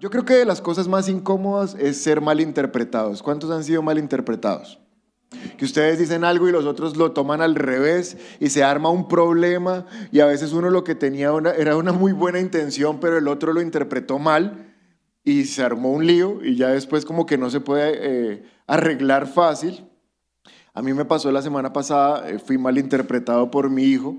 Yo creo que de las cosas más incómodas es ser malinterpretados. ¿Cuántos han sido malinterpretados? Que ustedes dicen algo y los otros lo toman al revés y se arma un problema y a veces uno lo que tenía una- era una muy buena intención, pero el otro lo interpretó mal y se armó un lío y ya después como que no se puede eh, arreglar fácil. A mí me pasó la semana pasada, eh, fui malinterpretado por mi hijo.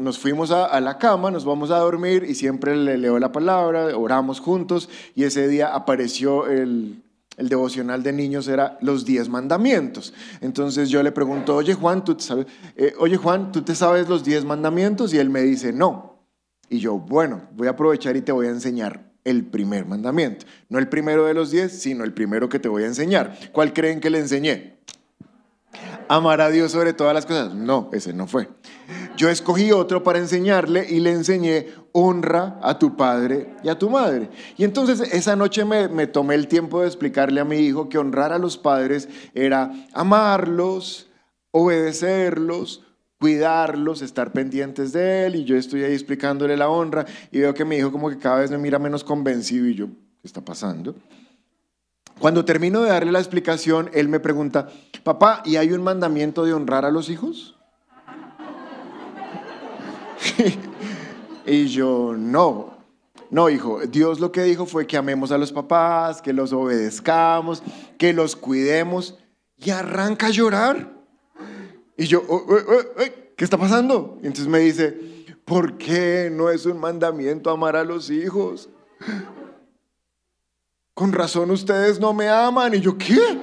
Nos fuimos a, a la cama, nos vamos a dormir y siempre le leo la palabra, oramos juntos y ese día apareció el, el devocional de niños, era los 10 mandamientos. Entonces yo le pregunto, oye Juan, ¿tú te sabes, eh, oye Juan, ¿tú te sabes los 10 mandamientos? Y él me dice, no. Y yo, bueno, voy a aprovechar y te voy a enseñar el primer mandamiento. No el primero de los 10, sino el primero que te voy a enseñar. ¿Cuál creen que le enseñé? Amar a Dios sobre todas las cosas. No, ese no fue. Yo escogí otro para enseñarle y le enseñé honra a tu padre y a tu madre. Y entonces esa noche me, tomé el tiempo de explicarle a mi hijo que honrar a los padres era amarlos, obedecerlos, cuidarlos, estar pendientes de él. Y yo estoy ahí explicándole la honra y veo que mi hijo como que cada vez me mira menos convencido y yo, ¿qué está pasando? Cuando termino de darle la explicación, él me pregunta, papá, ¿y hay un mandamiento de honrar a los hijos? y yo, no, no, hijo, Dios lo que dijo fue que amemos a los papás, que los obedezcamos, que los cuidemos, y arranca a llorar. Y yo, "Oh, oh, oh, oh, ¿qué está pasando? Y entonces me dice, ¿por qué no es un mandamiento amar a los hijos? Con razón ustedes no me aman. Y yo, ¿qué?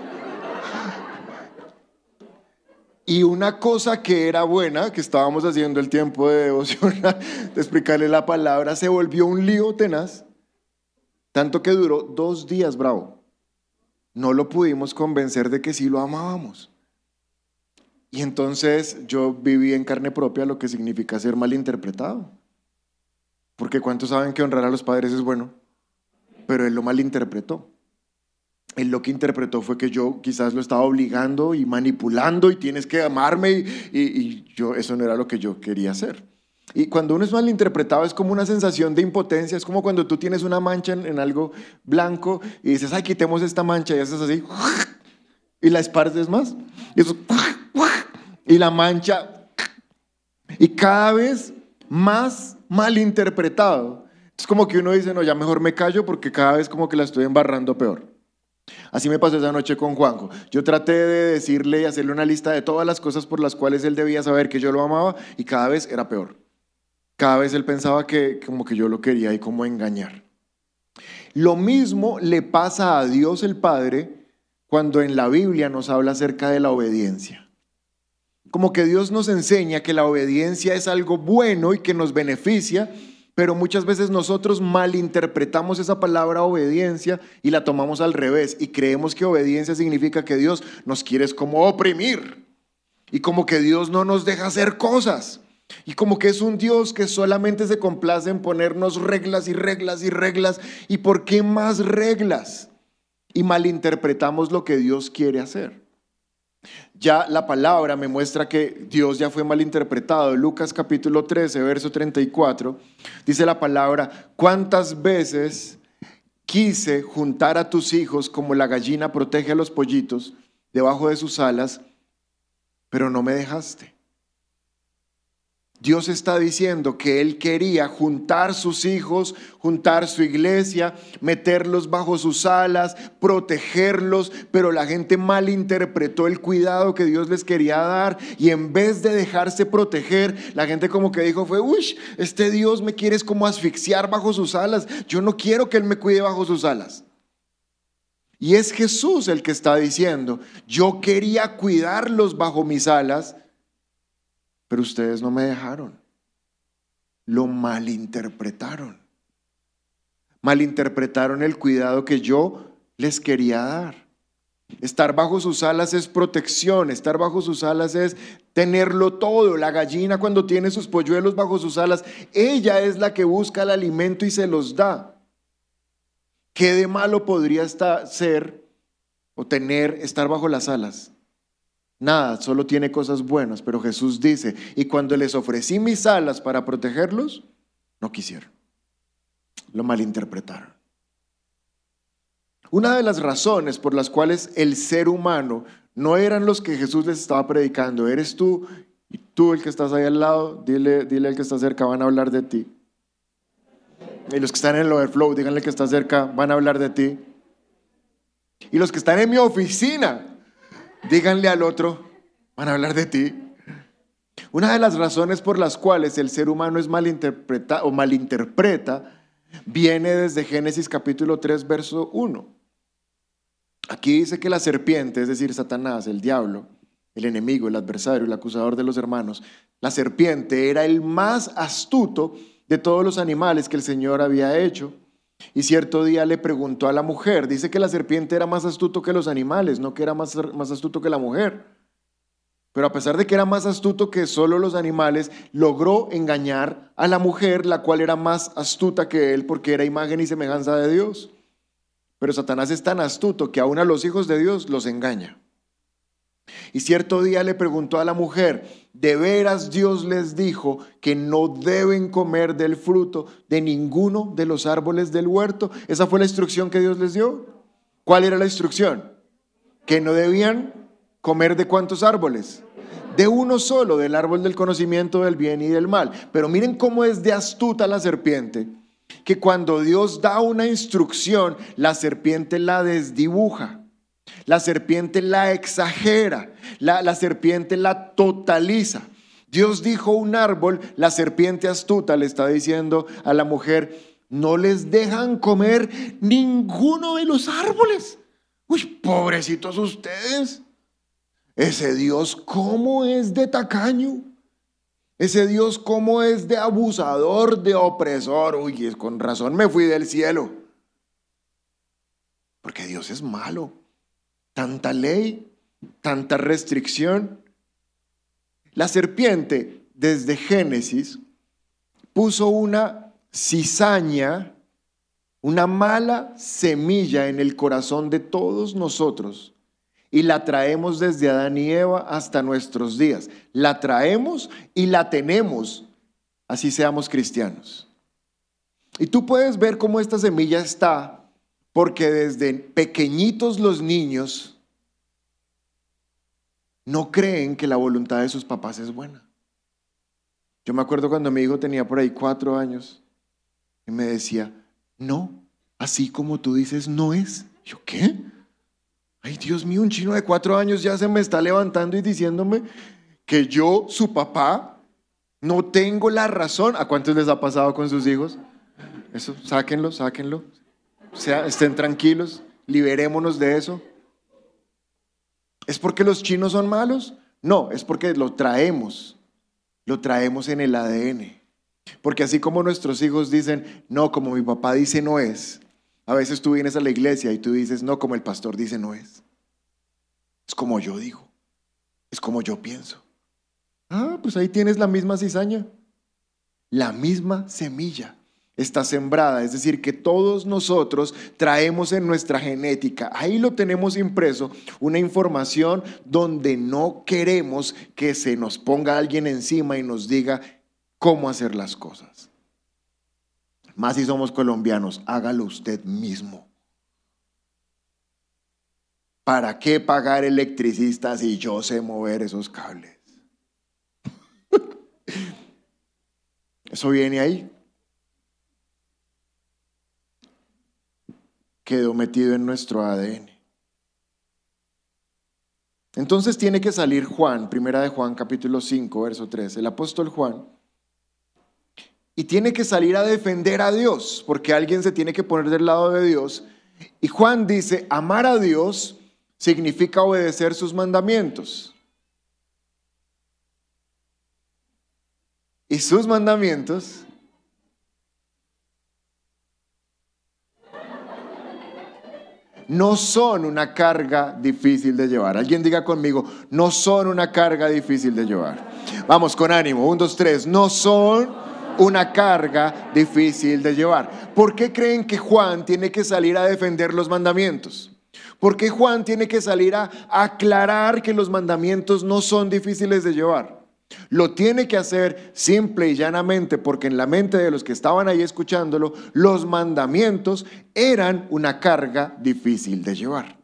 Y una cosa que era buena, que estábamos haciendo el tiempo de devoción, de explicarle la palabra, se volvió un lío tenaz. Tanto que duró dos días, bravo. No lo pudimos convencer de que sí lo amábamos. Y entonces yo viví en carne propia lo que significa ser malinterpretado. Porque ¿cuántos saben que honrar a los padres es bueno? Pero él lo malinterpretó. Él lo que interpretó fue que yo quizás lo estaba obligando y manipulando y tienes que amarme y, yo eso no era lo que yo quería hacer. Y cuando uno es malinterpretado es como una sensación de impotencia, es como cuando tú tienes una mancha en, en algo blanco y dices, ay, quitemos esta mancha y haces así y la esparces más y eso y la mancha y cada vez más malinterpretado. Es como que uno dice, no, ya mejor me callo porque cada vez como que la estoy embarrando peor. Así me pasó esa noche con Juanjo. Yo traté de decirle y hacerle una lista de todas las cosas por las cuales él debía saber que yo lo amaba y cada vez era peor. Cada vez él pensaba que como que yo lo quería y como engañar. Lo mismo le pasa a Dios el Padre cuando en la Biblia nos habla acerca de la obediencia. Como que Dios nos enseña que la obediencia es algo bueno y que nos beneficia, pero muchas veces nosotros malinterpretamos esa palabra obediencia y la tomamos al revés y creemos que obediencia significa que Dios nos quiere como oprimir y como que Dios no nos deja hacer cosas. Y como que es un Dios que solamente se complace en ponernos reglas y reglas y reglas. ¿Y por qué más reglas? Y malinterpretamos lo que Dios quiere hacer. Ya la palabra me muestra que Dios ya fue malinterpretado. Lucas capítulo 13, verso 34, dice la palabra, ¿cuántas veces quise juntar a tus hijos como la gallina protege a los pollitos debajo de sus alas, pero no me dejaste? Dios está diciendo que Él quería juntar sus hijos, juntar su iglesia, meterlos bajo sus alas, protegerlos, pero la gente malinterpretó el cuidado que Dios les quería dar y en vez de dejarse proteger, la gente como que dijo fue, uy, este Dios me quiere como asfixiar bajo sus alas, yo no quiero que Él me cuide bajo sus alas. Y es Jesús el que está diciendo, yo quería cuidarlos bajo mis alas, pero ustedes no me dejaron. Lo malinterpretaron. Malinterpretaron el cuidado que yo les quería dar. Estar bajo sus alas es protección, estar bajo sus alas es tenerlo todo. La gallina cuando tiene sus polluelos bajo sus alas, ella es la que busca el alimento y se los da. ¿Qué de malo podría estar, ser o tener estar bajo las alas? Nada, solo tiene cosas buenas, pero Jesús dice, y cuando les ofrecí mis alas para protegerlos, no quisieron. Lo malinterpretaron. Una de las razones por las cuales el ser humano no eran los que Jesús les estaba predicando, eres tú y tú el que estás ahí al lado, dile, dile al que está cerca, van a hablar de ti. Y los que están en el overflow, díganle que está cerca, van a hablar de ti. Y los que están en mi oficina, díganle al otro, van a hablar de ti. Una de las razones por las cuales el ser humano es malinterpreta o malinterpreta viene desde Génesis capítulo 3, verso 1. Aquí dice que la serpiente, es decir, Satanás, el diablo, el enemigo, el adversario, el acusador de los hermanos, la serpiente era el más astuto de todos los animales que el Señor había hecho. Y cierto día le preguntó a la mujer, dice que la serpiente era más astuto que los animales, no que era más, más astuto que la mujer. Pero a pesar de que era más astuto que solo los animales, logró engañar a la mujer, la cual era más astuta que él porque era imagen y semejanza de Dios. Pero Satanás es tan astuto que aún a los hijos de Dios los engaña. Y cierto día le preguntó a la mujer, ¿de veras Dios les dijo que no deben comer del fruto de ninguno de los árboles del huerto? Esa fue la instrucción que Dios les dio. ¿Cuál era la instrucción? Que no debían comer de cuántos árboles? De uno solo, del árbol del conocimiento del bien y del mal. Pero miren cómo es de astuta la serpiente que cuando Dios da una instrucción, la serpiente la desdibuja, la serpiente la exagera, la, la serpiente la totaliza. Dios dijo un árbol, la serpiente astuta le está diciendo a la mujer, no les dejan comer ninguno de los árboles. Uy, pobrecitos ustedes. Ese Dios, ¿cómo es de tacaño? Ese Dios cómo es de abusador, de opresor. Uy, con razón me fui del cielo. Porque Dios es malo. Tanta ley, tanta restricción. La serpiente, desde Génesis, puso una cizaña, una mala semilla en el corazón de todos nosotros y la traemos desde Adán y Eva hasta nuestros días. La traemos y la tenemos, así seamos cristianos. Y tú puedes ver cómo esta semilla está, porque desde pequeñitos los niños no creen que la voluntad de sus papás es buena. Yo me acuerdo cuando mi hijo tenía por ahí cuatro años y me decía, no, así como tú dices, no es. Yo, ¿qué? Ay, Dios mío, un chino de cuatro años ya se me está levantando y diciéndome que yo, su papá, no tengo la razón. ¿A cuántos les ha pasado con sus hijos? Eso, sáquenlo, sáquenlo. Sea, estén tranquilos, liberémonos de eso. ¿Es porque los chinos son malos? No, es porque lo traemos. Lo traemos en el ADN. Porque así como nuestros hijos dicen, no, como mi papá dice, no es. A veces tú vienes a la iglesia y tú dices, no, como el pastor dice, no es. Es como yo digo. Es como yo pienso. Ah, pues ahí tienes la misma cizaña. La misma semilla está sembrada. Es decir, que todos nosotros traemos en nuestra genética, ahí lo tenemos impreso, una información donde no queremos que se nos ponga alguien encima y nos diga cómo hacer las cosas. Más si somos colombianos, hágalo usted mismo. ¿Para qué pagar electricistas si yo sé mover esos cables? Eso viene ahí. Quedó metido en nuestro ADN. Entonces tiene que salir Juan, primera de Juan capítulo 5, verso 3. El apóstol Juan y tiene que salir a defender a Dios, porque alguien se tiene que poner del lado de Dios. Y Juan dice, amar a Dios significa obedecer sus mandamientos. Y sus mandamientos no son una carga difícil de llevar. Alguien diga conmigo, no son una carga difícil de llevar. Vamos con ánimo, un, dos, tres, no son una carga difícil de llevar. ¿Por qué creen que Juan tiene que salir a defender los mandamientos? ¿Por qué Juan tiene que salir a aclarar que los mandamientos no son difíciles de llevar? Lo tiene que hacer simple y llanamente porque en la mente de los que estaban ahí escuchándolo, los mandamientos eran una carga difícil de llevar.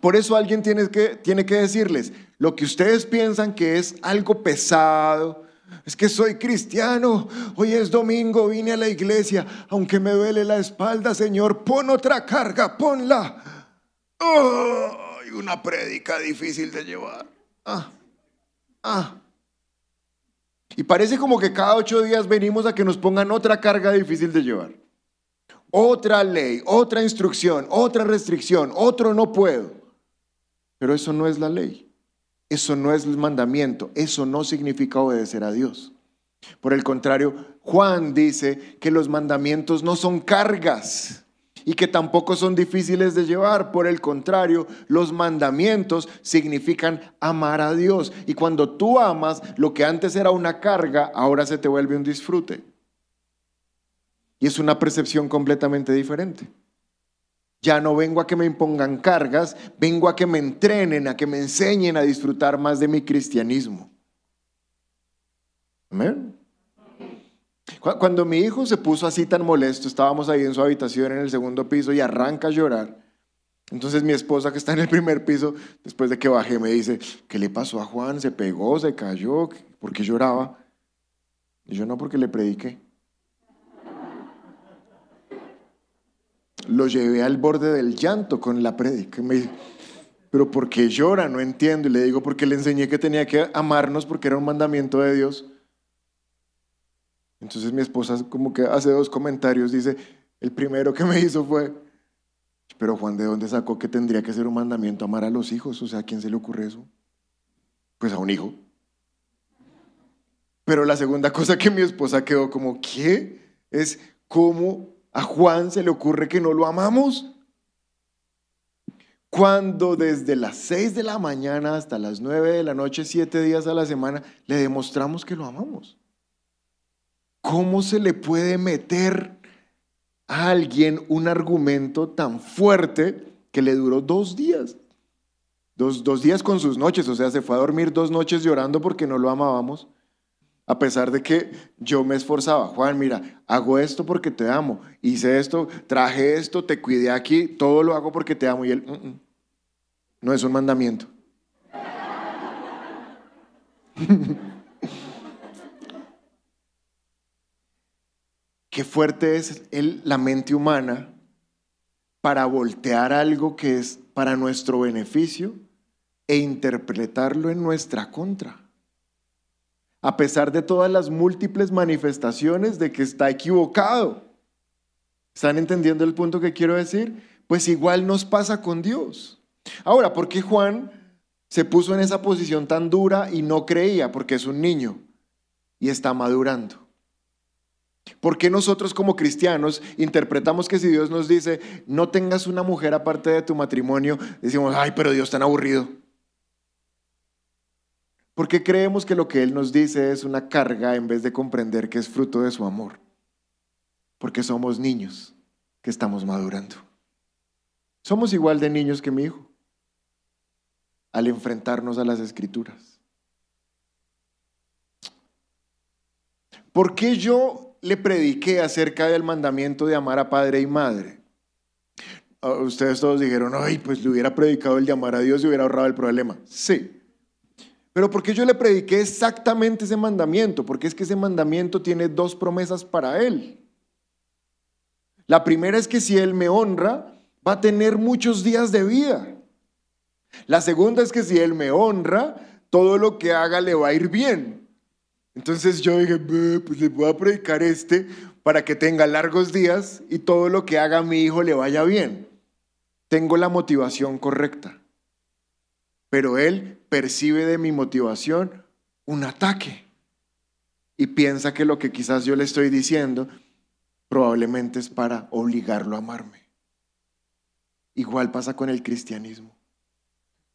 Por eso alguien tiene que, tiene que decirles, lo que ustedes piensan que es algo pesado, es que soy cristiano, hoy es domingo, vine a la iglesia, aunque me duele la espalda, Señor, pon otra carga, ponla. ¡Ay, una prédica difícil de llevar. Ah, ah. Y parece como que cada ocho días venimos a que nos pongan otra carga difícil de llevar. Otra ley, otra instrucción, otra restricción, otro no puedo. Pero eso no es la ley. Eso no es el mandamiento. Eso no significa obedecer a Dios. Por el contrario, Juan dice que los mandamientos no son cargas y que tampoco son difíciles de llevar. Por el contrario, los mandamientos significan amar a Dios. Y cuando tú amas, lo que antes era una carga, ahora se te vuelve un disfrute. Y es una percepción completamente diferente. Ya no vengo a que me impongan cargas, vengo a que me entrenen, a que me enseñen a disfrutar más de mi cristianismo. Amén. Cu- Cuando mi hijo se puso así tan molesto, estábamos ahí en su habitación en el segundo piso y arranca a llorar. Entonces mi esposa que está en el primer piso, después de que bajé, me dice, ¿qué le pasó a Juan? ¿Se pegó? ¿Se cayó? ¿Por qué lloraba? Y yo no, porque le prediqué. Lo llevé al borde del llanto con la prédica. Me dice, pero ¿por qué llora? No entiendo. Y le digo, porque le enseñé que tenía que amarnos porque era un mandamiento de Dios. Entonces mi esposa como que hace dos comentarios. Dice, el primero que me hizo fue, pero Juan, ¿de dónde sacó que tendría que ser un mandamiento amar a los hijos? O sea, ¿a quién se le ocurre eso? Pues a un hijo. Pero la segunda cosa que mi esposa quedó como, ¿qué? Es cómo a Juan se le ocurre que no lo amamos. Cuando desde las 6 de la mañana hasta las 9 de la noche, siete días a la semana, le demostramos que lo amamos. ¿Cómo se le puede meter a alguien un argumento tan fuerte que le duró dos días? Dos, dos días con sus noches, o sea, se fue a dormir dos noches llorando porque no lo amábamos. A pesar de que yo me esforzaba, Juan, mira, hago esto porque te amo, hice esto, traje esto, te cuidé aquí, todo lo hago porque te amo. Y él, "Mm, mm, no es un mandamiento. Qué fuerte es el- la mente humana para voltear algo que es para nuestro beneficio e interpretarlo en nuestra contra a pesar de todas las múltiples manifestaciones de que está equivocado. ¿Están entendiendo el punto que quiero decir? Pues igual nos pasa con Dios. Ahora, ¿por qué Juan se puso en esa posición tan dura y no creía? Porque es un niño y está madurando. ¿Por qué nosotros como cristianos interpretamos que si Dios nos dice, no tengas una mujer aparte de tu matrimonio, decimos, ay, pero Dios tan aburrido? Porque creemos que lo que Él nos dice es una carga en vez de comprender que es fruto de su amor. Porque somos niños que estamos madurando. Somos igual de niños que mi hijo al enfrentarnos a las escrituras. ¿Por qué yo le prediqué acerca del mandamiento de amar a padre y madre? Ah, Ustedes todos dijeron, ay, pues le hubiera predicado el de amar a Dios y hubiera ahorrado el problema. Sí, pero porque yo le prediqué exactamente ese mandamiento, porque es que ese mandamiento tiene dos promesas para él. La primera es que si él me honra, va a tener muchos días de vida. La segunda es que si él me honra, todo lo que haga le va a ir bien. Entonces yo dije, "Ve, pues le voy a predicar este para que tenga largos días y todo lo que haga mi hijo le vaya bien. Tengo la motivación correcta pero él percibe de mi motivación un ataque y piensa que lo que quizás yo le estoy diciendo probablemente es para obligarlo a amarme. Igual pasa con el cristianismo.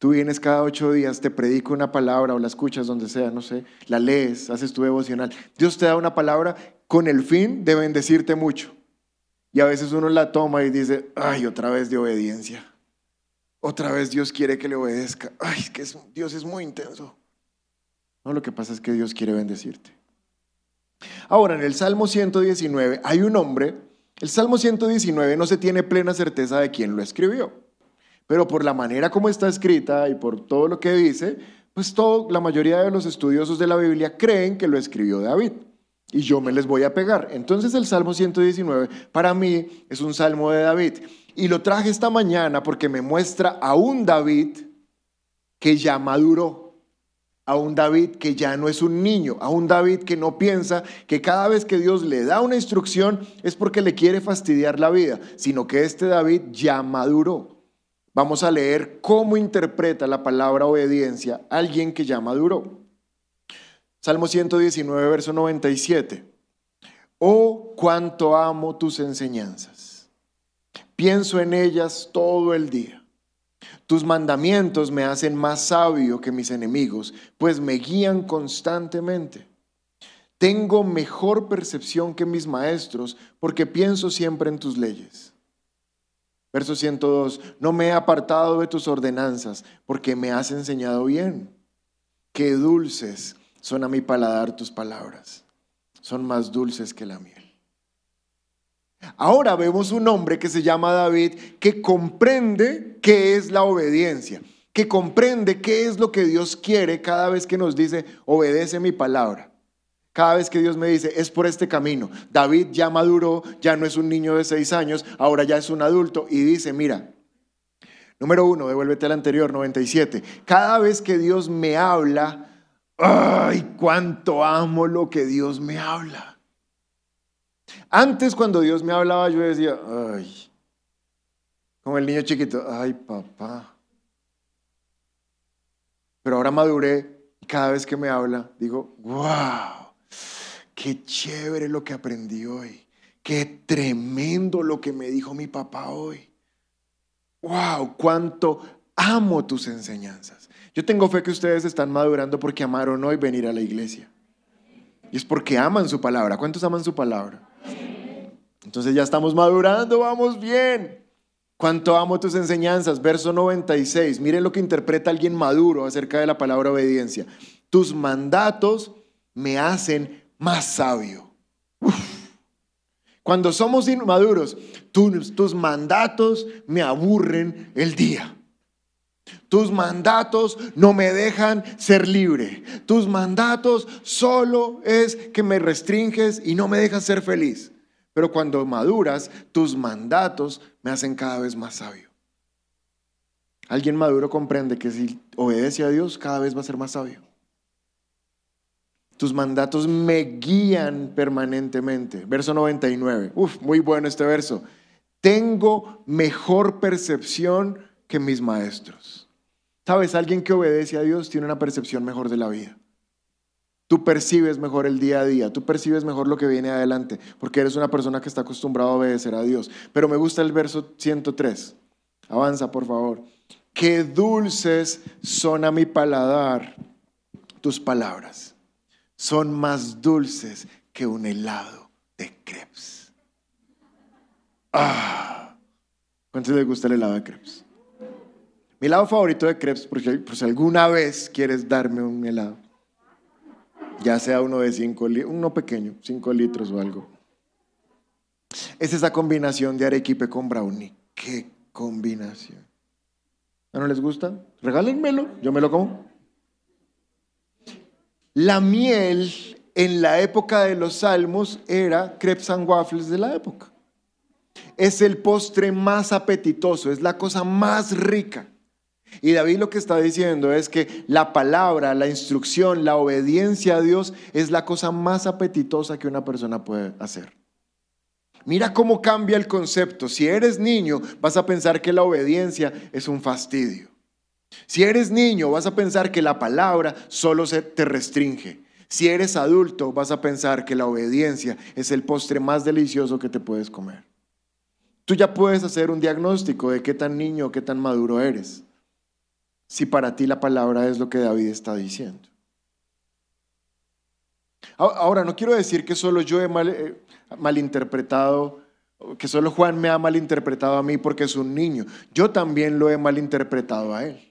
Tú vienes cada ocho días, te predico una palabra o la escuchas donde sea, no sé, la lees, haces tu devocional. Dios te da una palabra con el fin de bendecirte mucho. Y a veces uno la toma y dice, ay, otra vez de obediencia. Otra vez Dios quiere que le obedezca. Ay, que es- Dios es muy intenso. No, lo que pasa es que Dios quiere bendecirte. Ahora, en el Salmo 119 hay un hombre, el Salmo 119 no se tiene plena certeza de quién lo escribió, pero por la manera como está escrita y por todo lo que dice, pues todo, la mayoría de los estudiosos de la Biblia creen que lo escribió David. Y yo me les voy a pegar. Entonces el Salmo 119 para mí es un salmo de David. Y lo traje esta mañana porque me muestra a un David que ya maduró a un David que ya no es un niño, a un David que no piensa que cada vez que Dios le da una instrucción es porque le quiere fastidiar la vida, sino que este David ya maduró. Vamos a leer cómo interpreta la palabra obediencia alguien que ya maduró. Salmo 119, verso 97. Oh, cuánto amo tus enseñanzas. Pienso en ellas todo el día. Tus mandamientos me hacen más sabio que mis enemigos, pues me guían constantemente. Tengo mejor percepción que mis maestros, porque pienso siempre en tus leyes. Verso 102, no me he apartado de tus ordenanzas, porque me has enseñado bien. Qué dulces son a mi paladar tus palabras, son más dulces que la miel. Ahora vemos un hombre que se llama David que comprende qué es la obediencia, que comprende qué es lo que Dios quiere cada vez que nos dice, obedece mi palabra. Cada vez que Dios me dice, es por este camino. David ya maduró, ya no es un niño de seis años, ahora ya es un adulto y dice, mira, número uno, devuélvete al anterior, 97. Cada vez que Dios me habla, ay, cuánto amo lo que Dios me habla. Antes cuando Dios me hablaba yo decía, ay, como el niño chiquito, ay papá. Pero ahora maduré y cada vez que me habla digo, wow, qué chévere lo que aprendí hoy. Qué tremendo lo que me dijo mi papá hoy. Wow, cuánto amo tus enseñanzas. Yo tengo fe que ustedes están madurando porque amaron hoy venir a la iglesia. Y es porque aman su palabra. ¿Cuántos aman su palabra? Entonces ya estamos madurando, vamos bien. Cuánto amo tus enseñanzas. Verso 96. Miren lo que interpreta alguien maduro acerca de la palabra obediencia. Tus mandatos me hacen más sabio. Cuando somos inmaduros, tus, tus mandatos me aburren el día. Tus mandatos no me dejan ser libre. Tus mandatos solo es que me restringes y no me dejas ser feliz. Pero cuando maduras, tus mandatos me hacen cada vez más sabio. Alguien maduro comprende que si obedece a Dios, cada vez va a ser más sabio. Tus mandatos me guían permanentemente. Verso 99. Uf, muy bueno este verso. Tengo mejor percepción que mis maestros. ¿Sabes? Alguien que obedece a Dios tiene una percepción mejor de la vida. Tú percibes mejor el día a día, tú percibes mejor lo que viene adelante, porque eres una persona que está acostumbrada a obedecer a Dios. Pero me gusta el verso 103. Avanza, por favor. Qué dulces son a mi paladar tus palabras. Son más dulces que un helado de crepes. Ah. ¿Cuántos les gusta el helado de crepes? Mi helado favorito de crepes, por si, por si alguna vez quieres darme un helado, ya sea uno de 5 litros, uno pequeño, 5 litros o algo. Es esa combinación de arequipe con brownie. ¡Qué combinación! ¿No les gusta? Regálenmelo, yo me lo como. La miel en la época de los salmos era crepes and waffles de la época. Es el postre más apetitoso, es la cosa más rica. Y David lo que está diciendo es que la palabra, la instrucción, la obediencia a Dios es la cosa más apetitosa que una persona puede hacer. Mira cómo cambia el concepto. Si eres niño, vas a pensar que la obediencia es un fastidio. Si eres niño, vas a pensar que la palabra solo se te restringe. Si eres adulto, vas a pensar que la obediencia es el postre más delicioso que te puedes comer. tú ya puedes hacer un diagnóstico de qué tan niño, qué tan maduro eres, si para ti la palabra es lo que David está diciendo. Ahora, no quiero decir que solo yo he eh, malinterpretado, que solo Juan me ha malinterpretado a mí porque es un niño. Yo también lo he malinterpretado a él.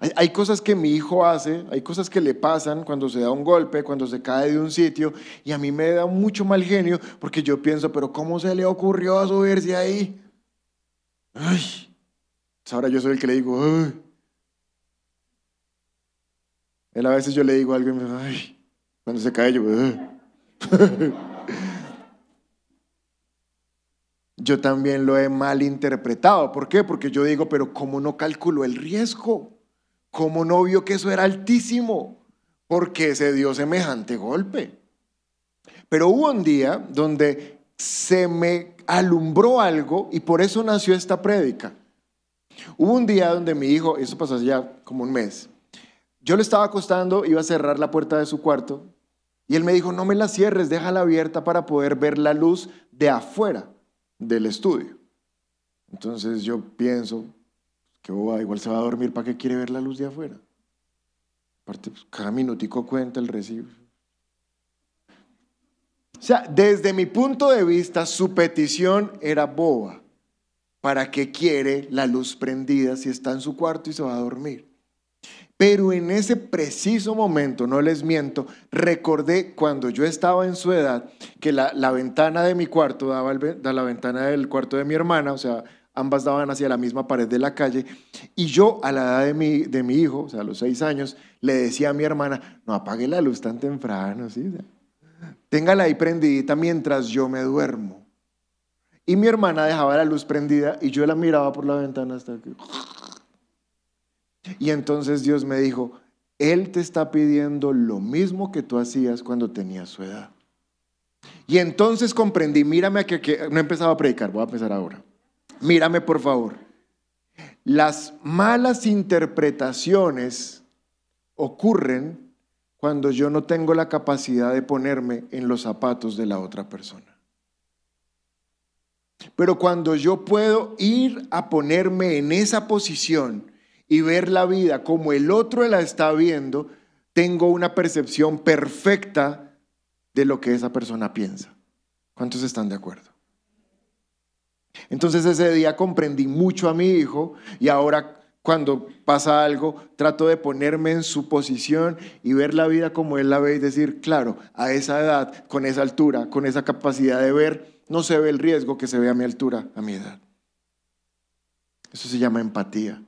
Hay, cosas que mi hijo hace, hay cosas que le pasan cuando se da un golpe, cuando se cae de un sitio, y a mí me da mucho mal genio porque yo pienso, pero ¿cómo se le ocurrió subirse ahí? Ay, ahora yo soy el que le digo. Él a veces yo le digo algo y me dice, ay, cuando se cae yo, ay. yo también lo he malinterpretado. ¿Por qué? Porque yo digo, pero ¿cómo no calculó el riesgo? ¿Cómo no vio que eso era altísimo? ¿Por qué se dio semejante golpe? Pero hubo un día donde se me alumbró algo y por eso nació esta prédica. Hubo un día donde mi hijo, eso pasó ya como un mes, yo le estaba acostando, iba a cerrar la puerta de su cuarto y él me dijo, no me la cierres, déjala abierta para poder ver la luz de afuera del estudio. Entonces yo pienso, que igual se va a dormir, ¿para qué quiere ver la luz de afuera? Aparte, pues, cada minutico cuenta el recibo. O sea, desde mi punto de vista, su petición era boba. ¿Para qué quiere la luz prendida si está en su cuarto y se va a dormir? Pero en ese preciso momento, no les miento, recordé cuando yo estaba en su edad que la, ventana de mi cuarto daba a la ventana del cuarto de mi hermana, o sea, ambas daban hacia la misma pared de la calle. Y yo, a la edad de mi, de mi hijo, o sea, a los seis años, le decía a mi hermana, no apague la luz tan temprano, ¿sí? téngala ahí prendidita mientras yo me duermo. Y mi hermana dejaba la luz prendida y yo la miraba por la ventana hasta que... Y entonces Dios me dijo, Él te está pidiendo lo mismo que tú hacías cuando tenías su edad. Y entonces comprendí, mírame que, que no he empezado a predicar, voy a empezar ahora. Mírame por favor. Las malas interpretaciones ocurren cuando yo no tengo la capacidad de ponerme en los zapatos de la otra persona. Pero cuando yo puedo ir a ponerme en esa posición y ver la vida como el otro la está viendo, tengo una percepción perfecta de lo que esa persona piensa. ¿Cuántos están de acuerdo? Entonces ese día comprendí mucho a mi hijo y ahora cuando pasa algo trato de ponerme en su posición y ver la vida como él la ve y decir, claro, a esa edad, con esa altura, con esa capacidad de ver, no se ve el riesgo que se ve a mi altura, a mi edad. Eso se llama empatía,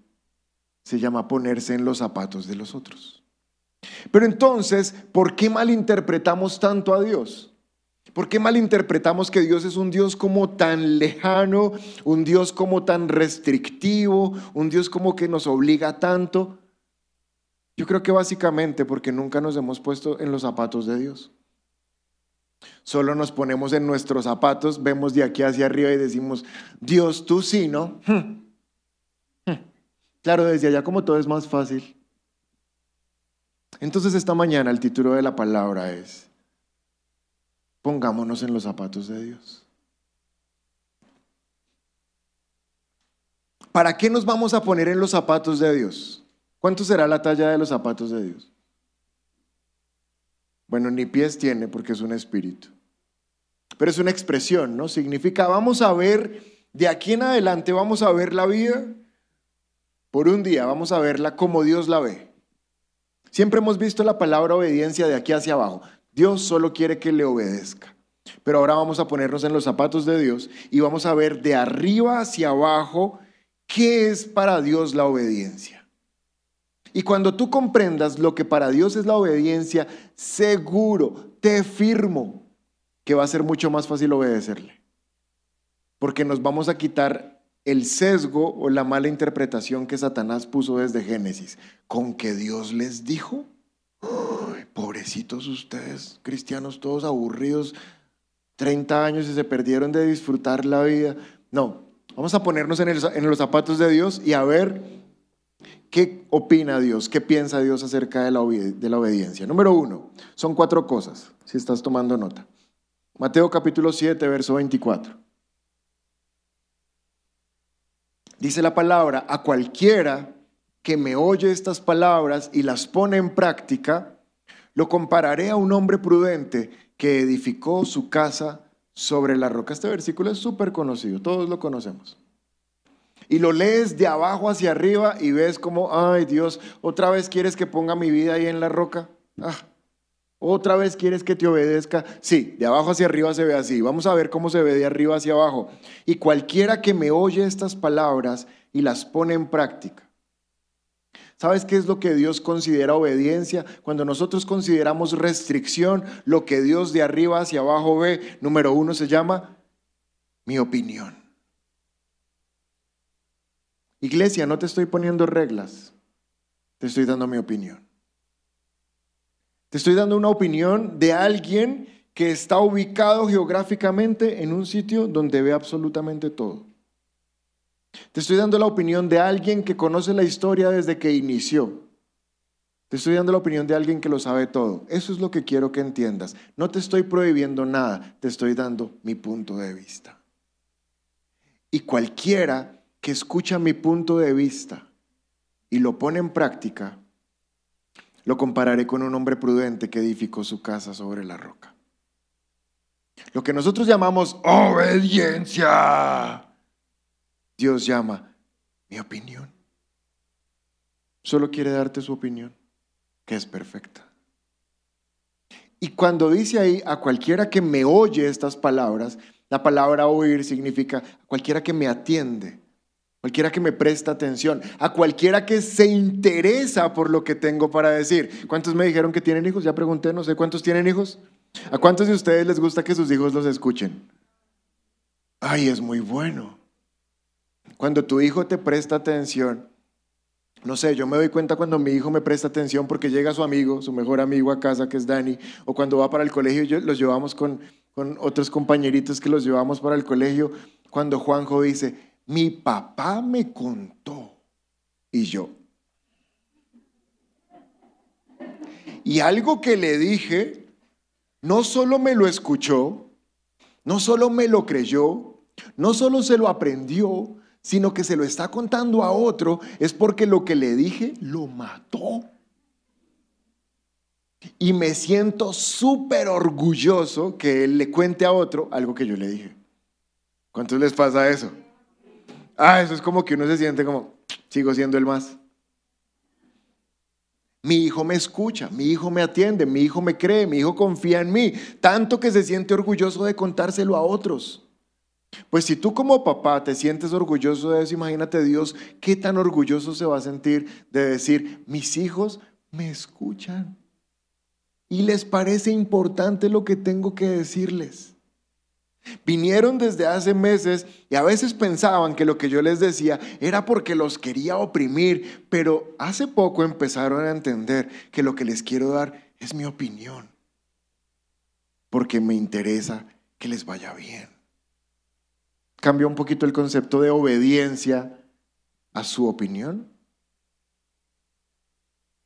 se llama ponerse en los zapatos de los otros. Pero entonces, ¿por qué malinterpretamos tanto a Dios? ¿Por qué malinterpretamos que Dios es un Dios como tan lejano, un Dios como tan restrictivo, un Dios como que nos obliga tanto? Yo creo que básicamente porque nunca nos hemos puesto en los zapatos de Dios. Solo nos ponemos en nuestros zapatos, vemos de aquí hacia arriba y decimos, Dios, tú sí, ¿no? Hmm. Hmm. Claro, desde allá como todo es más fácil. Entonces esta mañana el título de la palabra es, Pongámonos en los zapatos de Dios. ¿Para qué nos vamos a poner en los zapatos de Dios? ¿Cuánto será la talla de los zapatos de Dios? Bueno, ni pies tiene porque es un espíritu. Pero es una expresión, ¿no? Significa, vamos a ver, de aquí en adelante vamos a ver la vida por un día, vamos a verla como Dios la ve. Siempre hemos visto la palabra obediencia de aquí hacia abajo. Dios solo quiere que le obedezca. Pero ahora vamos a ponernos en los zapatos de Dios y vamos a ver de arriba hacia abajo qué es para Dios la obediencia. Y cuando tú comprendas lo que para Dios es la obediencia, seguro, te firmo que va a ser mucho más fácil obedecerle. Porque nos vamos a quitar el sesgo o la mala interpretación que Satanás puso desde Génesis, con que Dios les dijo. Pobrecitos ustedes, cristianos todos aburridos, 30 años y se perdieron de disfrutar la vida. No, vamos a ponernos en, los zapatos de Dios y a ver qué opina Dios, qué piensa Dios acerca de la, de la obediencia. Número uno, son cuatro cosas, si estás tomando nota. Mateo capítulo 7, verso 24. Dice la palabra, a cualquiera que me oye estas palabras y las pone en práctica, lo compararé a un hombre prudente que edificó su casa sobre la roca. Este versículo es súper conocido, todos lo conocemos. Y lo lees de abajo hacia arriba y ves como, ay Dios, otra vez quieres que ponga mi vida ahí en la roca. Ah, otra vez quieres que te obedezca. Sí, de abajo hacia arriba se ve así. Vamos a ver cómo se ve de arriba hacia abajo. Y cualquiera que me oye estas palabras y las pone en práctica. ¿Sabes qué es lo que Dios considera obediencia? Cuando nosotros consideramos restricción, lo que Dios de arriba hacia abajo ve, número uno se llama mi opinión. Iglesia, no te estoy poniendo reglas, te estoy dando mi opinión. Te estoy dando una opinión de alguien que está ubicado geográficamente en un sitio donde ve absolutamente todo. Te estoy dando la opinión de alguien que conoce la historia desde que inició. Te estoy dando la opinión de alguien que lo sabe todo. Eso es lo que quiero que entiendas. No te estoy prohibiendo nada, te estoy dando mi punto de vista. Y cualquiera que escucha mi punto de vista y lo pone en práctica, lo compararé con un hombre prudente que edificó su casa sobre la roca. Lo que nosotros llamamos obediencia, Dios llama mi opinión. Solo quiere darte su opinión, que es perfecta. Y cuando dice ahí a cualquiera que me oye estas palabras, la palabra oír significa a cualquiera que me atiende, cualquiera que me presta atención, a cualquiera que se interesa por lo que tengo para decir. ¿Cuántos me dijeron que tienen hijos? Ya pregunté, no sé cuántos tienen hijos. ¿A cuántos de ustedes les gusta que sus hijos los escuchen? Ay, es muy bueno. Cuando tu hijo te presta atención, no sé, yo me doy cuenta cuando mi hijo me presta atención porque llega su amigo, su mejor amigo a casa, que es Dani, o cuando va para el colegio, yo, los llevamos con, con otros compañeritos que los llevamos para el colegio, cuando Juanjo dice, mi papá me contó. Y yo. Y algo que le dije, no solo me lo escuchó, no solo me lo creyó, no solo se lo aprendió, sino que se lo está contando a otro, es porque lo que le dije lo mató. Y me siento súper orgulloso que él le cuente a otro algo que yo le dije. ¿Cuántos les pasa eso? Ah, eso es como que uno se siente como, sigo siendo el más. Mi hijo me escucha, mi hijo me atiende, mi hijo me cree, mi hijo confía en mí, tanto que se siente orgulloso de contárselo a otros. Pues si tú como papá te sientes orgulloso de eso, imagínate Dios qué tan orgulloso se va a sentir de decir, mis hijos me escuchan y les parece importante lo que tengo que decirles. Vinieron desde hace meses y a veces pensaban que lo que yo les decía era porque los quería oprimir, pero hace poco empezaron a entender que lo que les quiero dar es mi opinión, porque me interesa que les vaya bien. Cambió un poquito el concepto de obediencia a su opinión.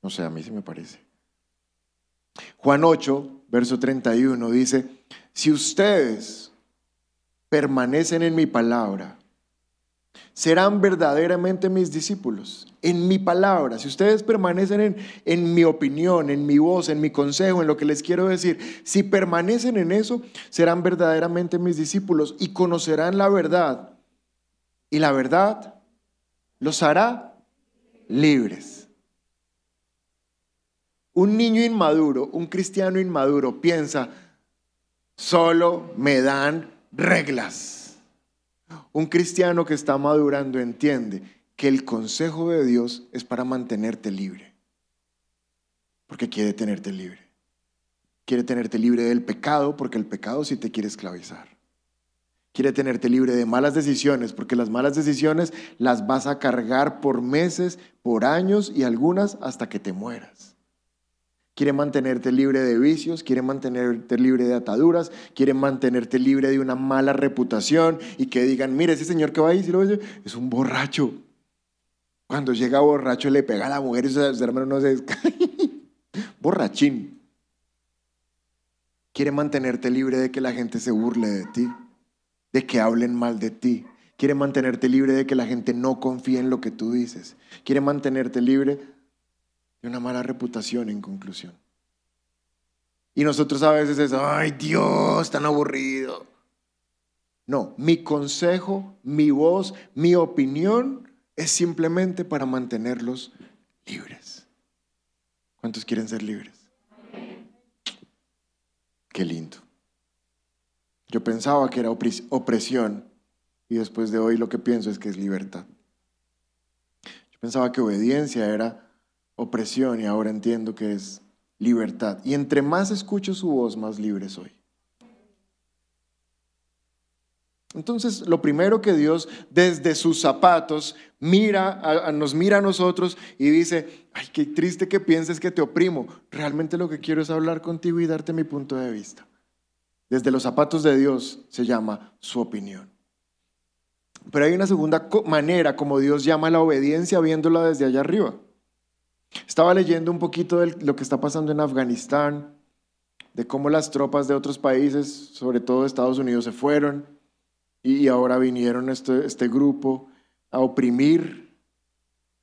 No sé, a mí sí me parece. Juan 8, verso 31 dice, si ustedes permanecen en mi palabra, serán verdaderamente mis discípulos. En mi palabra, si ustedes permanecen en, en, mi opinión, en mi voz, en mi consejo, en lo que les quiero decir, si permanecen en eso, serán verdaderamente mis discípulos y conocerán la verdad. Y la verdad los hará libres. Un niño inmaduro, un cristiano inmaduro piensa, solo me dan reglas. Un cristiano que está madurando entiende que el consejo de Dios es para mantenerte libre. Porque quiere tenerte libre. Quiere tenerte libre del pecado porque el pecado sí te quiere esclavizar. Quiere tenerte libre de malas decisiones porque las malas decisiones las vas a cargar por meses, por años y algunas hasta que te mueras quiere mantenerte libre de vicios, quiere mantenerte libre de ataduras, quiere mantenerte libre de una mala reputación y que digan, mire, ese señor que va ahí, si lo es un borracho. Cuando llega borracho le pega a la mujer y su hermano no se Borrachín. Quiere mantenerte libre de que la gente se burle de ti, de que hablen mal de ti. Quiere mantenerte libre de que la gente no confíe en lo que tú dices. Quiere mantenerte libre de una mala reputación en conclusión. Y nosotros a veces es, ay Dios, tan aburrido. No, mi consejo, mi voz, mi opinión es simplemente para mantenerlos libres. ¿Cuántos quieren ser libres? Qué lindo. Yo pensaba que era opresión y después de hoy lo que pienso es que es libertad. Yo pensaba que obediencia era opresión y ahora entiendo que es libertad. Y entre más escucho su voz, más libre soy. Entonces, lo primero que Dios desde sus zapatos mira, nos mira a nosotros y dice, ay, qué triste que pienses que te oprimo. Realmente lo que quiero es hablar contigo y darte mi punto de vista. Desde los zapatos de Dios se llama su opinión. Pero hay una segunda manera como Dios llama la obediencia viéndola desde allá arriba. Estaba leyendo un poquito de lo que está pasando en Afganistán, de cómo las tropas de otros países, sobre todo Estados Unidos, se fueron y, ahora vinieron este, este grupo a oprimir.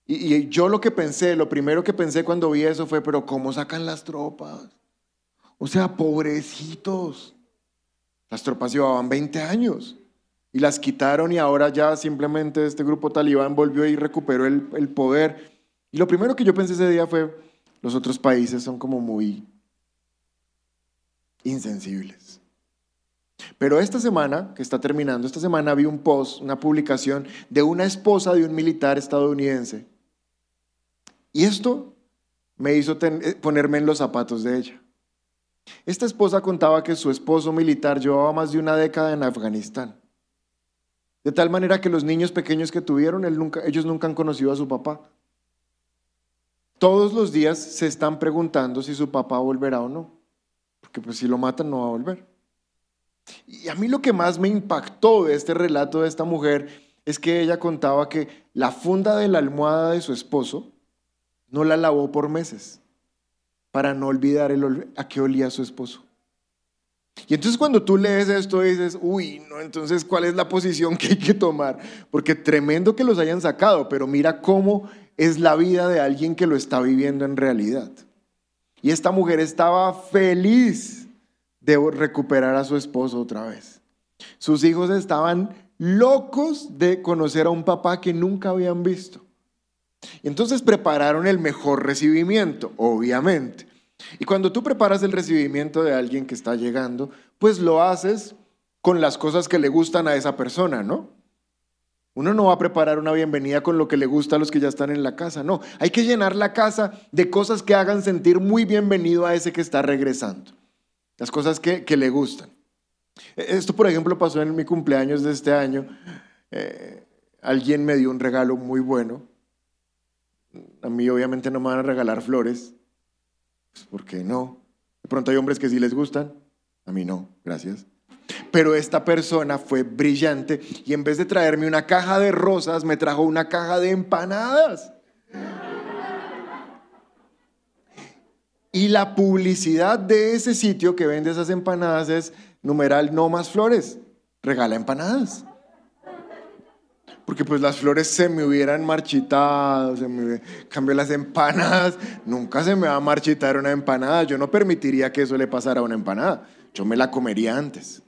Y, yo lo que pensé, lo primero que pensé cuando vi eso fue, pero ¿cómo sacan las tropas? O sea, pobrecitos. Las tropas llevaban 20 años y las quitaron y ahora ya simplemente este grupo talibán volvió y recuperó el poder. Y lo primero que yo pensé ese día fue, los otros países son como muy insensibles. Pero esta semana, que está terminando, esta semana vi un post, una publicación de una esposa de un militar estadounidense. Y esto me hizo eh, ponerme en los zapatos de ella. Esta esposa contaba que su esposo militar llevaba más de una década en Afganistán. De tal manera que los niños pequeños que tuvieron, él nunca- ellos nunca han conocido a su papá. Todos los días se están preguntando si su papá volverá o no. Porque pues si lo matan no va a volver. Y a mí lo que más me impactó de este relato de esta mujer es que ella contaba que la funda de la almohada de su esposo no la lavó por meses para no olvidar el a qué olía su esposo. Y entonces cuando tú lees esto dices, uy, no, entonces ¿cuál es la posición que hay que tomar? Porque tremendo que los hayan sacado, pero mira cómo es la vida de alguien que lo está viviendo en realidad. Y esta mujer estaba feliz de recuperar a su esposo otra vez. Sus hijos estaban locos de conocer a un papá que nunca habían visto. Entonces prepararon el mejor recibimiento, obviamente. Y cuando tú preparas el recibimiento de alguien que está llegando, pues lo haces con las cosas que le gustan a esa persona, ¿no? Uno no va a preparar una bienvenida con lo que le gusta a los que ya están en la casa, no. Hay que llenar la casa de cosas que hagan sentir muy bienvenido a ese que está regresando. Las cosas que, que le gustan. Esto, por ejemplo, pasó en mi cumpleaños de este año. Eh, alguien me dio un regalo muy bueno. A mí obviamente no me van a regalar flores. Pues, ¿Por qué no? De pronto hay hombres que sí les gustan. A mí no, gracias. Pero esta persona fue brillante y en vez de traerme una caja de rosas, me trajo una caja de empanadas. Y la publicidad de ese sitio que vende esas empanadas es numeral no más flores, regala empanadas. Porque pues las flores se me hubieran marchitado, se me cambio las empanadas, nunca se me va a marchitar una empanada. Yo no permitiría que eso le pasara a una empanada. Yo me la comería antes.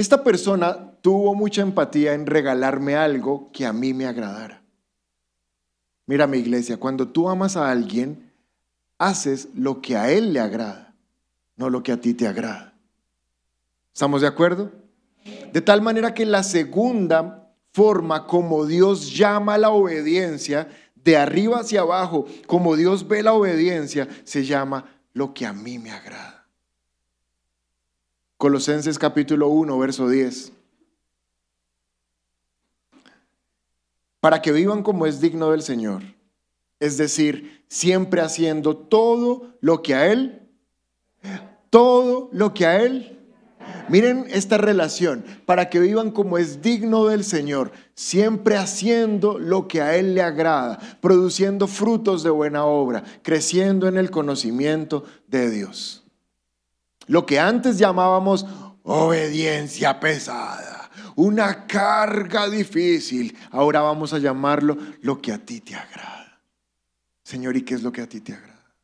Esta persona tuvo mucha empatía en regalarme algo que a mí me agradara. Mira mi iglesia, cuando tú amas a alguien, haces lo que a él le agrada, no lo que a ti te agrada. ¿Estamos de acuerdo? De tal manera que la segunda forma como Dios llama la obediencia, de arriba hacia abajo, como Dios ve la obediencia, se llama lo que a mí me agrada. Colosenses capítulo 1, verso 10. Para que vivan como es digno del Señor. Es decir, siempre haciendo todo lo que a Él, todo lo que a Él. Miren esta relación, para que vivan como es digno del Señor, siempre haciendo lo que a Él le agrada, produciendo frutos de buena obra, creciendo en el conocimiento de Dios. Lo que antes llamábamos obediencia pesada, una carga difícil. Ahora vamos a llamarlo lo que a ti te agrada. Señor, ¿y qué es lo que a ti te agrada?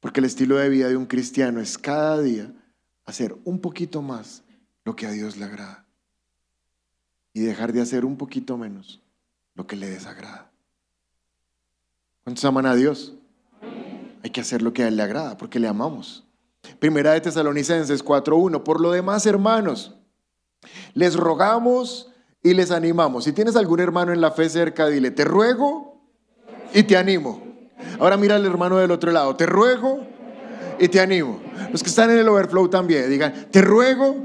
Porque el estilo de vida de un cristiano es cada día hacer un poquito más lo que a Dios le agrada y dejar de hacer un poquito menos lo que le desagrada. ¿Cuántos aman a Dios? Hay que hacer lo que a Él le agrada porque le amamos. Primera de Tesalonicenses 4.1. Por lo demás, hermanos, les rogamos y les animamos. Si tienes algún hermano en la fe cerca, dile, te ruego y te animo. Ahora mira al hermano del otro lado, te ruego y te animo. Los que están en el overflow también, digan, te ruego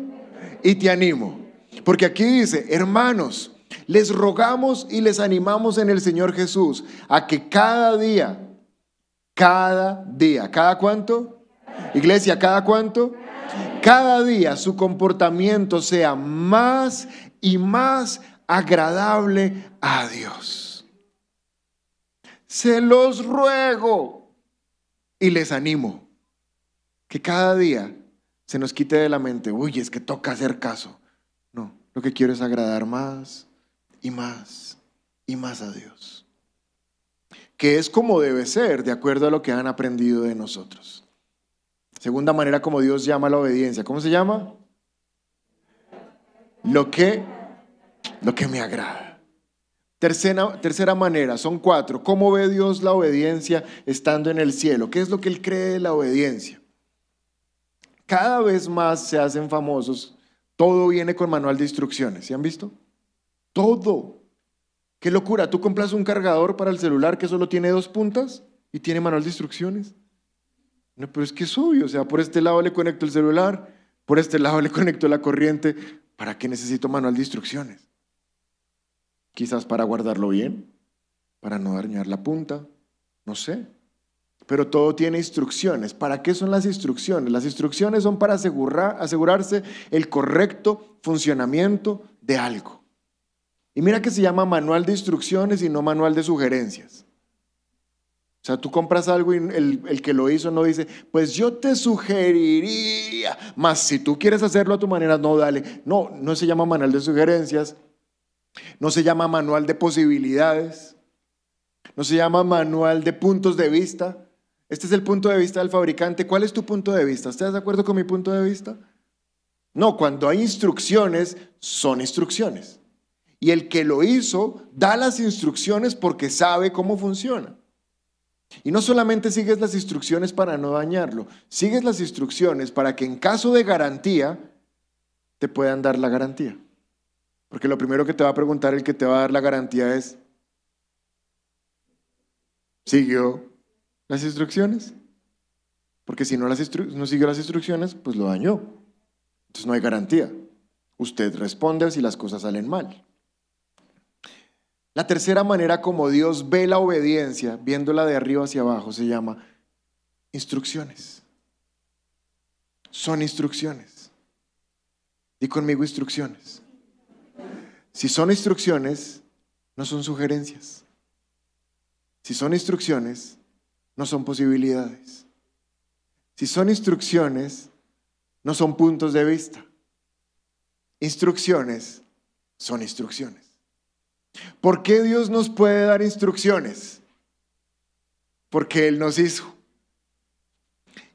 y te animo. Porque aquí dice, hermanos, les rogamos y les animamos en el Señor Jesús a que cada día, cada día, ¿cada cuánto? Iglesia, ¿cada cuánto? Cada día su comportamiento sea más y más agradable a Dios. Se los ruego y les animo que cada día se nos quite de la mente, uy, es que toca hacer caso. No, lo que quiero es agradar más y más y más a Dios. Que es como debe ser, de acuerdo a lo que han aprendido de nosotros. Segunda manera como Dios llama la obediencia. ¿Cómo se llama? Lo que, lo que me agrada. Tercera, tercera manera, son cuatro. ¿Cómo ve Dios la obediencia estando en el cielo? ¿Qué es lo que Él cree de la obediencia? Cada vez más se hacen famosos. Todo viene con manual de instrucciones. ¿Se han visto? Todo. Qué locura. Tú compras un cargador para el celular que solo tiene dos puntas y tiene manual de instrucciones. No, pero es que es obvio. O sea, por este lado le conecto el celular, por este lado le conecto la corriente. ¿Para qué necesito manual de instrucciones? Quizás para guardarlo bien, para no dañar la punta, no sé. Pero todo tiene instrucciones. ¿Para qué son las instrucciones? Las instrucciones son para asegurar, asegurarse el correcto funcionamiento de algo. Y mira que se llama manual de instrucciones y no manual de sugerencias. O sea, tú compras algo y el, el, que lo hizo no dice, pues yo te sugeriría, más si tú quieres hacerlo a tu manera, no, dale. No, no se llama manual de sugerencias, no se llama manual de posibilidades, no se llama manual de puntos de vista. Este es el punto de vista del fabricante. ¿Cuál es tu punto de vista? ¿Estás de acuerdo con mi punto de vista? No, cuando hay instrucciones, son instrucciones. Y el que lo hizo da las instrucciones porque sabe cómo funciona. Y no solamente sigues las instrucciones para no dañarlo, sigues las instrucciones para que en caso de garantía te puedan dar la garantía. Porque lo primero que te va a preguntar el que te va a dar la garantía es, ¿siguió las instrucciones? Porque si no, las no siguió las instrucciones, pues lo dañó. Entonces no hay garantía. Usted responde si las cosas salen mal. La tercera manera como Dios ve la obediencia, viéndola de arriba hacia abajo, se llama instrucciones. Son instrucciones. Di conmigo instrucciones. Si son instrucciones, no son sugerencias. Si son instrucciones, no son posibilidades. Si son instrucciones, no son puntos de vista. Instrucciones son instrucciones. ¿Por qué Dios nos puede dar instrucciones? Porque Él nos hizo.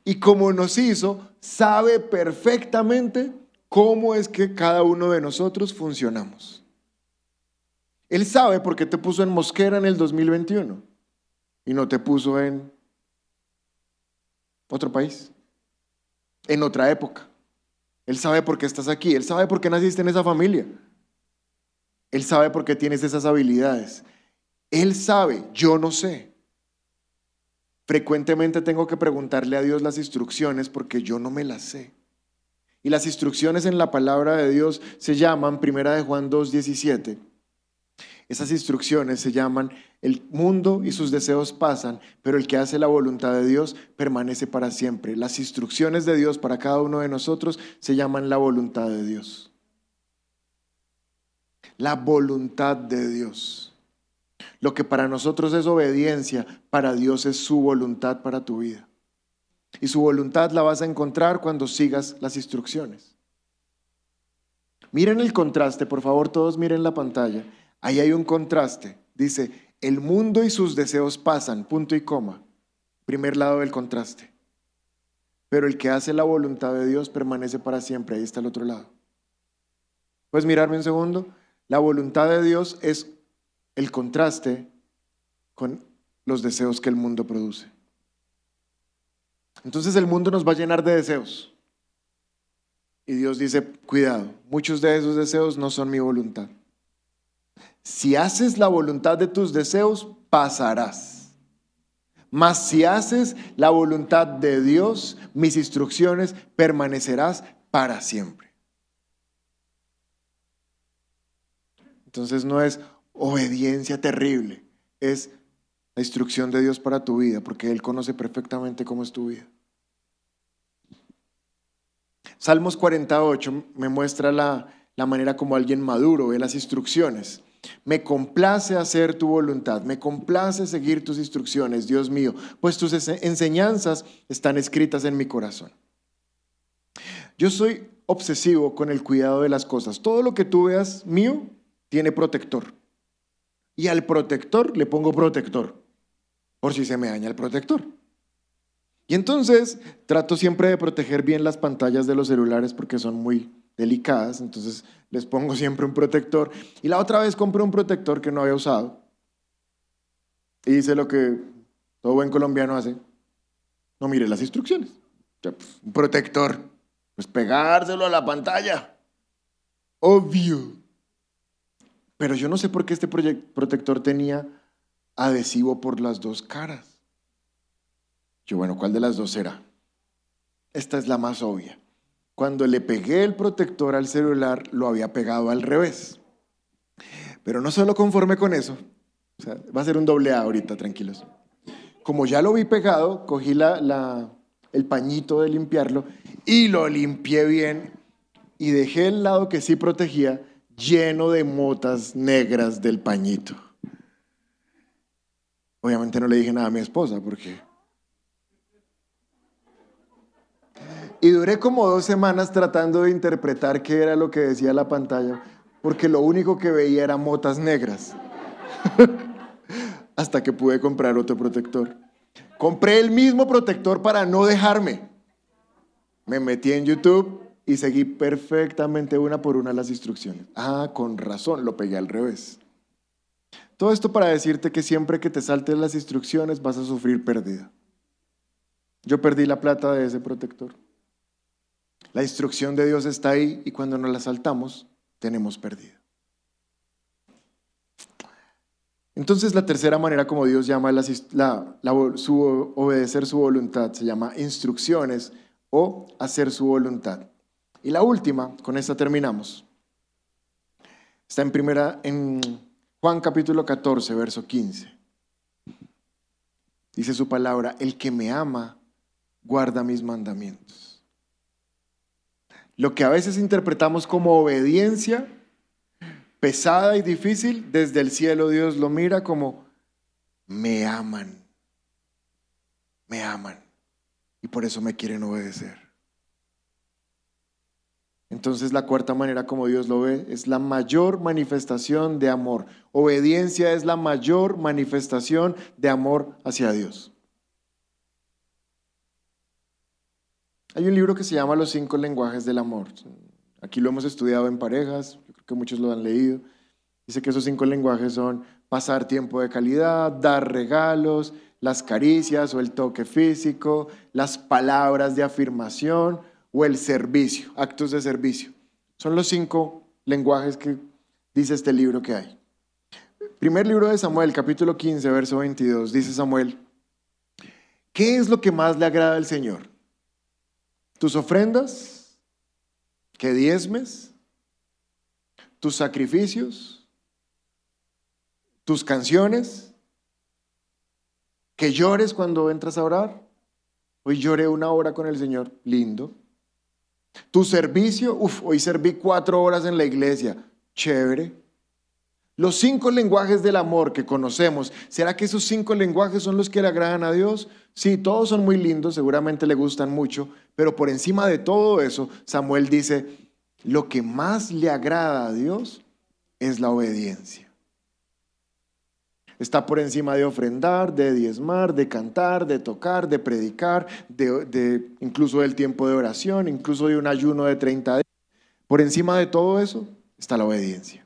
Y como nos hizo, sabe perfectamente cómo es que cada uno de nosotros funcionamos. Él sabe por qué te puso en Mosquera en el 2021 y no te puso en otro país, en otra época. Él sabe por qué estás aquí, Él sabe por qué naciste en esa familia. Él sabe por qué tienes esas habilidades. Él sabe, yo no sé. Frecuentemente tengo que preguntarle a Dios las instrucciones porque yo no me las sé. Y las instrucciones en la palabra de Dios se llaman, primera de Juan 2.17, esas instrucciones se llaman, el mundo y sus deseos pasan, pero el que hace la voluntad de Dios permanece para siempre. Las instrucciones de Dios para cada uno de nosotros se llaman la voluntad de Dios la voluntad de Dios. Lo que para nosotros es obediencia, para Dios es su voluntad para tu vida. Y su voluntad la vas a encontrar cuando sigas las instrucciones. Miren el contraste, por favor, todos miren la pantalla. Ahí hay un contraste. Dice, el mundo y sus deseos pasan, punto y coma. Primer lado del contraste. Pero el que hace la voluntad de Dios permanece para siempre. Ahí está el otro lado. ¿Puedes mirarme un segundo? La voluntad de Dios es el contraste con los deseos que el mundo produce. Entonces el mundo nos va a llenar de deseos. Y Dios dice, cuidado, muchos de esos deseos no son mi voluntad. Si haces la voluntad de tus deseos, pasarás. Mas si haces la voluntad de Dios, mis instrucciones, permanecerás para siempre. Entonces no es obediencia terrible, es la instrucción de Dios para tu vida, porque Él conoce perfectamente cómo es tu vida. Salmos 48 me muestra la, la manera como alguien maduro ve las instrucciones. Me complace hacer tu voluntad, me complace seguir tus instrucciones, Dios mío, pues tus enseñanzas están escritas en mi corazón. Yo soy obsesivo con el cuidado de las cosas. Todo lo que tú veas mío tiene protector. Y al protector le pongo protector, por si se me daña el protector. Y entonces trato siempre de proteger bien las pantallas de los celulares porque son muy delicadas, entonces les pongo siempre un protector. Y la otra vez compré un protector que no había usado. Y hice lo que todo buen colombiano hace. No mire las instrucciones. Pues, un protector. Pues pegárselo a la pantalla. Obvio. Pero yo no sé por qué este protector tenía adhesivo por las dos caras. Yo, bueno, ¿cuál de las dos será? Esta es la más obvia. Cuando le pegué el protector al celular, lo había pegado al revés. Pero no solo conforme con eso, va a ser un doble A ahorita, tranquilos. Como ya lo vi pegado, cogí el pañito de limpiarlo y lo limpié bien y dejé el lado que sí protegía lleno de motas negras del pañito. Obviamente no le dije nada a mi esposa porque Y duré como dos semanas tratando de interpretar qué era lo que decía la pantalla, porque lo único que veía eran motas negras. Hasta que pude comprar otro protector. Compré el mismo protector para no dejarme. Me metí en YouTube y seguí perfectamente una por una las instrucciones. Ah, con razón, lo pegué al revés. Todo esto para decirte que siempre que te saltes las instrucciones vas a sufrir pérdida. Yo perdí la plata de ese protector. La instrucción de Dios está ahí y cuando nos la saltamos, tenemos pérdida. Entonces la tercera manera como Dios llama la, su, obedecer su voluntad se llama instrucciones o hacer su voluntad. Y la última, con esta terminamos. Está en primera en Juan capítulo 14, verso 15. Dice su palabra, el que me ama guarda mis mandamientos. Lo que a veces interpretamos como obediencia pesada y difícil, desde el cielo Dios lo mira como me aman, me aman y por eso me quieren obedecer. Entonces la cuarta manera como Dios lo ve es la mayor manifestación de amor. Obediencia es la mayor manifestación de amor hacia Dios. Hay un libro que se llama Los cinco lenguajes del amor. Aquí lo hemos estudiado en parejas, yo creo que muchos lo han leído. Dice que esos cinco lenguajes son pasar tiempo de calidad, dar regalos, las caricias o el toque físico, las palabras de afirmación o el servicio, actos de servicio. Son los cinco lenguajes que dice este libro que hay. Primer libro de Samuel, capítulo 15, verso 22, dice Samuel, ¿qué es lo que más le agrada al Señor? tus ofrendas, que diezmes, tus sacrificios, tus canciones, que llores cuando entras a orar. Hoy lloré una hora con el Señor, lindo. Tu servicio, uff, hoy serví cuatro horas en la iglesia, chévere. Los cinco lenguajes del amor que conocemos, ¿será que esos cinco lenguajes son los que le agradan a Dios? Sí, todos son muy lindos, seguramente le gustan mucho, pero por encima de todo eso, Samuel dice, lo que más le agrada a Dios es la obediencia. Está por encima de ofrendar, de diezmar, de cantar, de tocar, de predicar, de, incluso del tiempo de oración, incluso de un ayuno de 30 días. Por encima de todo eso está la obediencia.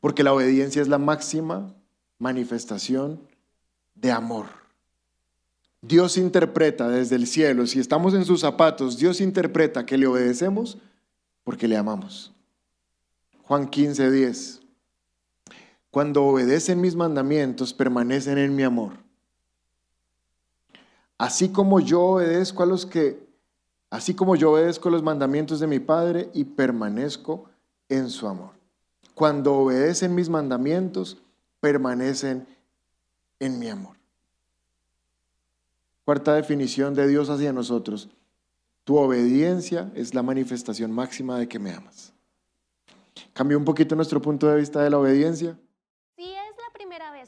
Porque la obediencia es la máxima manifestación de amor. Dios interpreta desde el cielo, si estamos en sus zapatos, Dios interpreta que le obedecemos porque le amamos. Juan 15, 10. Cuando obedecen mis mandamientos, permanecen en mi amor. Así como yo obedezco a los que, así como yo obedezco los mandamientos de mi Padre y permanezco en su amor. Cuando obedecen mis mandamientos, permanecen en mi amor. Cuarta definición de Dios hacia nosotros. Tu obediencia es la manifestación máxima de que me amas. Cambió un poquito nuestro punto de vista de la obediencia. Si es la primera vez